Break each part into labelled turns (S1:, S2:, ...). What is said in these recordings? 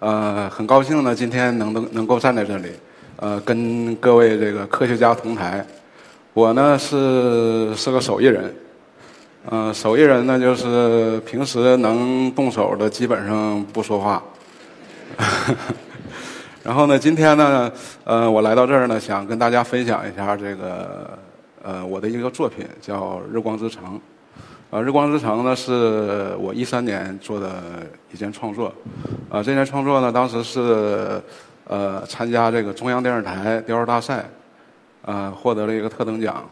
S1: 呃，很高兴呢，今天能能能够站在这里，呃，跟各位这个科学家同台。我呢是是个手艺人，呃，手艺人呢就是平时能动手的基本上不说话。然后呢，今天呢，呃，我来到这儿呢，想跟大家分享一下这个呃我的一个作品，叫《日光之城》。啊，《日光之城》呢是我一三年做的一件创作，啊，这件创作呢当时是呃参加这个中央电视台雕塑大赛，啊，获得了一个特等奖。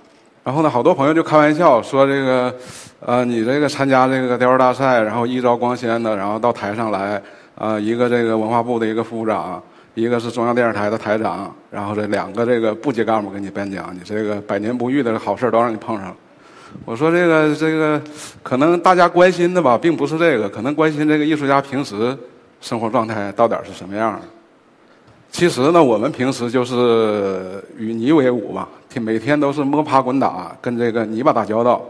S1: 然后呢，好多朋友就开玩笑说这个，呃，你这个参加这个雕塑大赛，然后一朝光鲜的，然后到台上来，啊，一个这个文化部的一个副部长，一个是中央电视台的台长，然后这两个这个部级干部给你颁奖，你这个百年不遇的好事都让你碰上了。我说这个这个，可能大家关心的吧，并不是这个，可能关心这个艺术家平时生活状态到底是什么样其实呢，我们平时就是与泥为伍吧，每天都是摸爬滚打，跟这个泥巴打交道。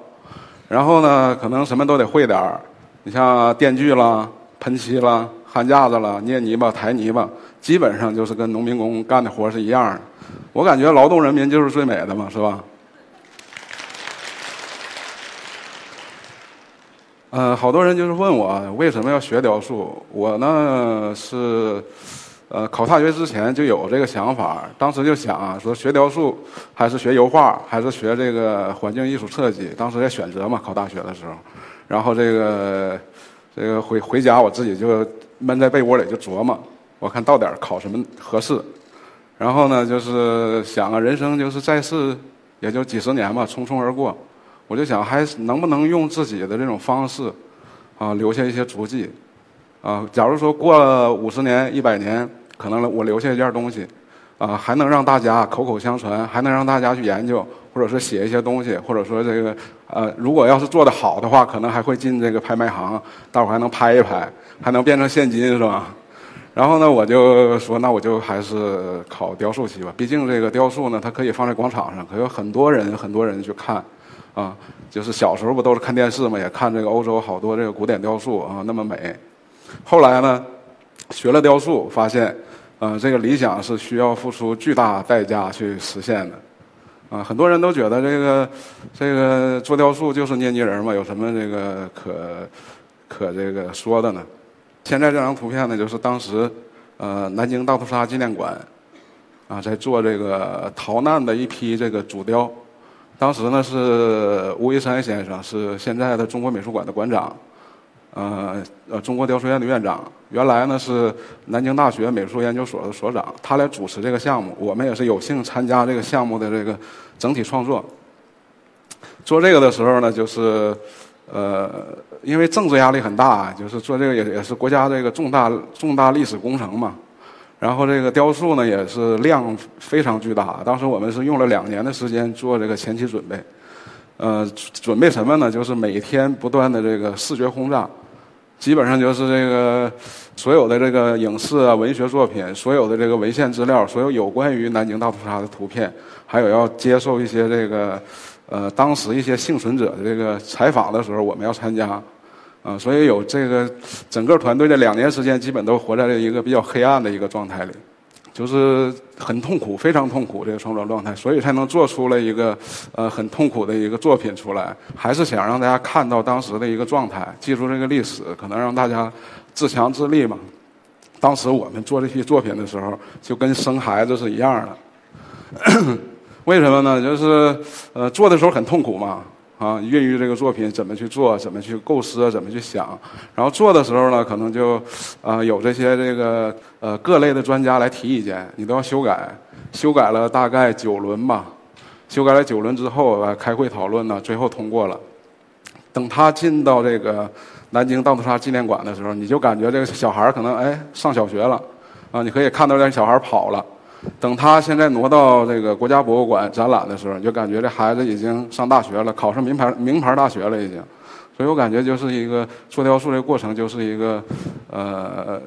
S1: 然后呢，可能什么都得会点儿。你像电锯啦、喷漆啦、焊架子啦、捏泥巴、抬泥巴，基本上就是跟农民工干的活是一样的。我感觉劳动人民就是最美的嘛，是吧？嗯，好多人就是问我为什么要学雕塑。我呢是，呃，考大学之前就有这个想法，当时就想啊说学雕塑还是学油画，还是学这个环境艺术设计。当时在选择嘛，考大学的时候，然后这个这个回回家，我自己就闷在被窝里就琢磨，我看到点考什么合适。然后呢，就是想啊，人生就是在世也就几十年嘛，匆匆而过。我就想，还能不能用自己的这种方式，啊，留下一些足迹，啊，假如说过了五十年、一百年，可能我留下一件东西，啊，还能让大家口口相传，还能让大家去研究，或者是写一些东西，或者说这个，呃，如果要是做得好的话，可能还会进这个拍卖行，大伙还能拍一拍，还能变成现金，是吧？然后呢，我就说，那我就还是考雕塑系吧，毕竟这个雕塑呢，它可以放在广场上，可有很多人、很多人去看。啊，就是小时候不都是看电视嘛，也看这个欧洲好多这个古典雕塑啊，那么美。后来呢，学了雕塑，发现，呃，这个理想是需要付出巨大代价去实现的。啊，很多人都觉得这个这个做雕塑就是捏泥人嘛，有什么这个可可这个说的呢？现在这张图片呢，就是当时呃南京大屠杀纪念馆啊在做这个逃难的一批这个主雕。当时呢是吴一山先生，是现在的中国美术馆的馆长，呃呃中国雕塑院的院长。原来呢是南京大学美术研究所的所长，他来主持这个项目。我们也是有幸参加这个项目的这个整体创作。做这个的时候呢，就是呃因为政治压力很大，就是做这个也也是国家这个重大重大历史工程嘛。然后这个雕塑呢也是量非常巨大，当时我们是用了两年的时间做这个前期准备，呃，准备什么呢？就是每天不断的这个视觉轰炸，基本上就是这个所有的这个影视啊、文学作品，所有的这个文献资料，所有有关于南京大屠杀的图片，还有要接受一些这个呃当时一些幸存者的这个采访的时候，我们要参加。啊，所以有这个整个团队的两年时间，基本都活在了一个比较黑暗的一个状态里，就是很痛苦，非常痛苦这个创作状态，所以才能做出了一个呃很痛苦的一个作品出来。还是想让大家看到当时的一个状态，记住这个历史，可能让大家自强自立嘛。当时我们做这批作品的时候，就跟生孩子是一样的。为什么呢？就是呃做的时候很痛苦嘛。啊，孕育这个作品怎么去做，怎么去构思，怎么去想，然后做的时候呢，可能就，啊，有这些这个呃各类的专家来提意见，你都要修改，修改了大概九轮吧，修改了九轮之后，呃开会讨论呢，最后通过了。等他进到这个南京大屠杀纪念馆的时候，你就感觉这个小孩可能哎上小学了，啊，你可以看到这小孩跑了。等他现在挪到这个国家博物馆展览的时候，就感觉这孩子已经上大学了，考上名牌名牌大学了已经。所以我感觉就是一个做雕塑这过程，就是一个呃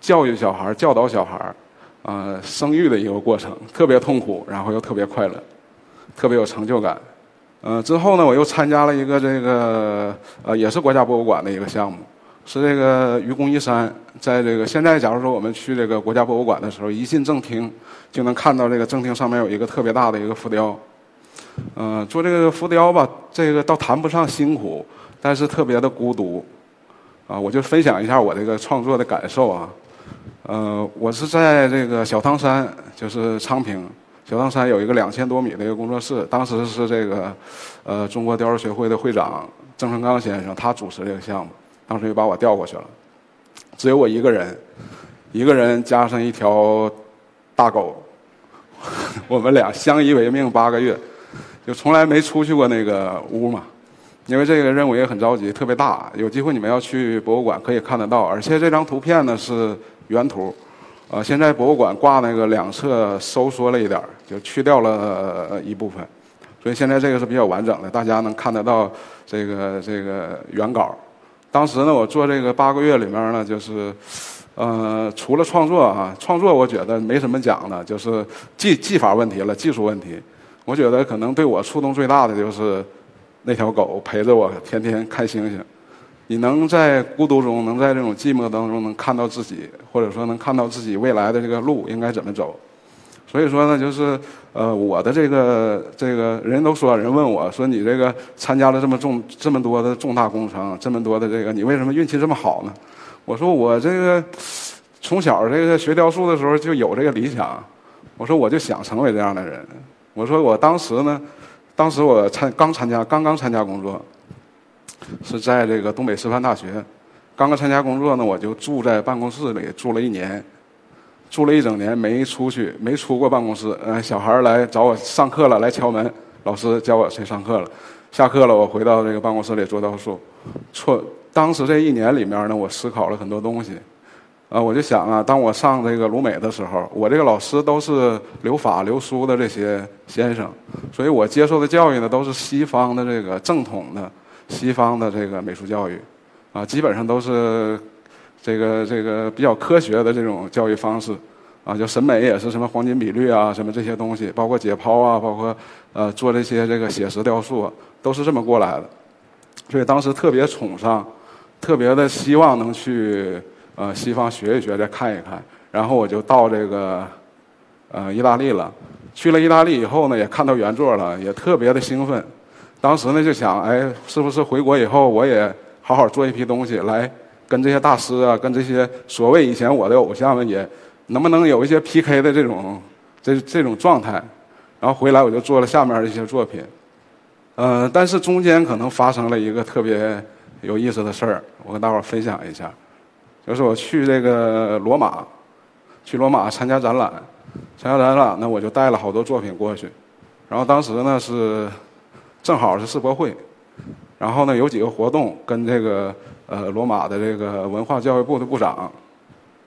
S1: 教育小孩、教导小孩，呃生育的一个过程，特别痛苦，然后又特别快乐，特别有成就感。呃，之后呢，我又参加了一个这个呃也是国家博物馆的一个项目，是这个愚公移山，在这个现在假如说我们去这个国家博物馆的时候，一进正厅就能看到这个正厅上面有一个特别大的一个浮雕。嗯，做这个浮雕吧，这个倒谈不上辛苦。但是特别的孤独，啊，我就分享一下我这个创作的感受啊，呃，我是在这个小汤山，就是昌平，小汤山有一个两千多米的一个工作室，当时是这个，呃，中国雕塑学会的会长郑成刚先生他主持这个项目，当时就把我调过去了，只有我一个人，一个人加上一条大狗，我们俩相依为命八个月，就从来没出去过那个屋嘛。因为这个任务也很着急，特别大。有机会你们要去博物馆可以看得到，而且这张图片呢是原图，呃，现在博物馆挂那个两侧收缩了一点就去掉了一部分，所以现在这个是比较完整的，大家能看得到这个这个原稿。当时呢，我做这个八个月里面呢，就是，呃，除了创作啊，创作我觉得没什么讲的，就是技技法问题了，技术问题。我觉得可能对我触动最大的就是。那条狗陪着我天天看星星，你能在孤独中，能在这种寂寞当中，能看到自己，或者说能看到自己未来的这个路应该怎么走。所以说呢，就是呃，我的这个这个人都说，人问我说，你这个参加了这么重这么多的重大工程，这么多的这个，你为什么运气这么好呢？我说我这个从小这个学雕塑的时候就有这个理想，我说我就想成为这样的人。我说我当时呢。当时我参刚参加，刚刚参加工作，是在这个东北师范大学。刚刚参加工作呢，我就住在办公室里住了一年，住了一整年没出去，没出过办公室。呃，小孩来找我上课了，来敲门，老师教我谁上课了。下课了，我回到这个办公室里做雕塑。错，当时这一年里面呢，我思考了很多东西。啊，我就想啊，当我上这个鲁美的时候，我这个老师都是留法留书的这些先生，所以我接受的教育呢都是西方的这个正统的西方的这个美术教育，啊，基本上都是这个这个比较科学的这种教育方式，啊，就审美也是什么黄金比率啊，什么这些东西，包括解剖啊，包括呃做这些这个写实雕塑，都是这么过来的，所以当时特别崇尚，特别的希望能去。呃，西方学一学，再看一看，然后我就到这个呃意大利了。去了意大利以后呢，也看到原作了，也特别的兴奋。当时呢就想，哎，是不是回国以后我也好好做一批东西，来跟这些大师啊，跟这些所谓以前我的偶像们也能不能有一些 PK 的这种这这种状态？然后回来我就做了下面的一些作品。呃，但是中间可能发生了一个特别有意思的事儿，我跟大伙儿分享一下。就是我去这个罗马，去罗马参加展览，参加展览呢，我就带了好多作品过去。然后当时呢是正好是世博会，然后呢有几个活动跟这个呃罗马的这个文化教育部的部长，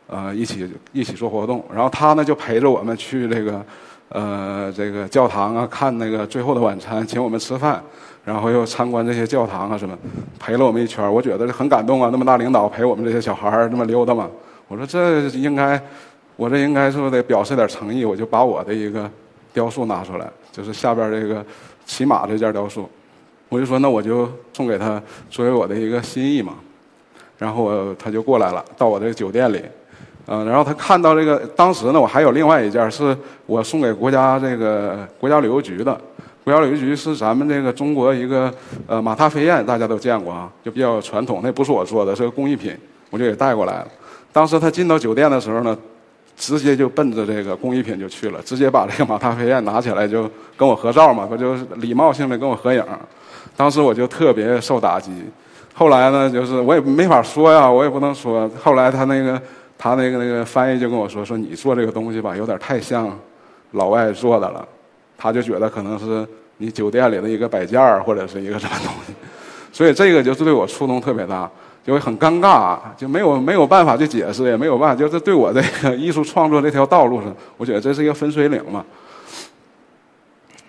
S1: 呃一起一起做活动。然后他呢就陪着我们去这个呃这个教堂啊看那个最后的晚餐，请我们吃饭。然后又参观这些教堂啊什么，陪了我们一圈我觉得很感动啊！那么大领导陪我们这些小孩儿那么溜达嘛，我说这应该，我这应该是不得表示点诚意？我就把我的一个雕塑拿出来，就是下边这个骑马这件雕塑，我就说那我就送给他作为我的一个心意嘛。然后我他就过来了，到我这个酒店里，嗯，然后他看到这个，当时呢我还有另外一件是我送给国家这个国家旅游局的。国家旅游局是咱们这个中国一个呃马踏飞燕，大家都见过啊，就比较传统。那不是我做的，是个工艺品，我就给带过来了。当时他进到酒店的时候呢，直接就奔着这个工艺品就去了，直接把这个马踏飞燕拿起来就跟我合照嘛，不就礼貌性的跟我合影。当时我就特别受打击。后来呢，就是我也没法说呀，我也不能说。后来他那个他那个那个翻译就跟我说说，你做这个东西吧，有点太像老外做的了。他就觉得可能是你酒店里的一个摆件儿，或者是一个什么东西，所以这个就是对我触动特别大。就会很尴尬，就没有没有办法去解释，也没有办法，就是对我这个艺术创作这条道路上，我觉得这是一个分水岭嘛。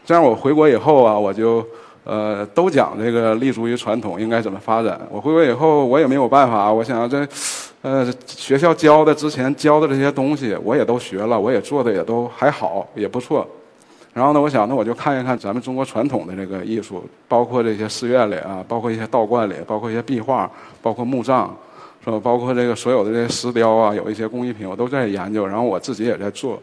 S1: 这样我回国以后啊，我就呃都讲这个立足于传统应该怎么发展。我回国以后，我也没有办法，我想这呃学校教的之前教的这些东西，我也都学了，我也做的也都还好，也不错。然后呢，我想，那我就看一看咱们中国传统的这个艺术，包括这些寺院里啊，包括一些道观里，包括一些壁画，包括墓葬，是吧？包括这个所有的这些石雕啊，有一些工艺品，我都在研究。然后我自己也在做，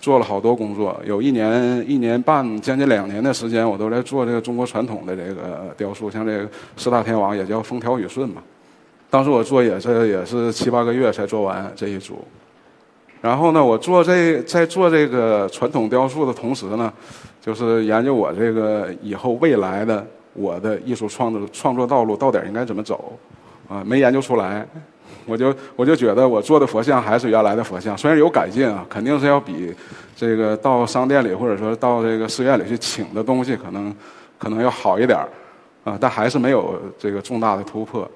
S1: 做了好多工作，有一年、一年半、将近两年的时间，我都在做这个中国传统的这个雕塑，像这个四大天王也叫风调雨顺嘛。当时我做也是也是七八个月才做完这一组。然后呢，我做这在做这个传统雕塑的同时呢，就是研究我这个以后未来的我的艺术创作创作道路到底应该怎么走，啊，没研究出来，我就我就觉得我做的佛像还是原来的佛像，虽然有改进啊，肯定是要比这个到商店里或者说到这个寺院里去请的东西可能可能要好一点，啊，但还是没有这个重大的突破。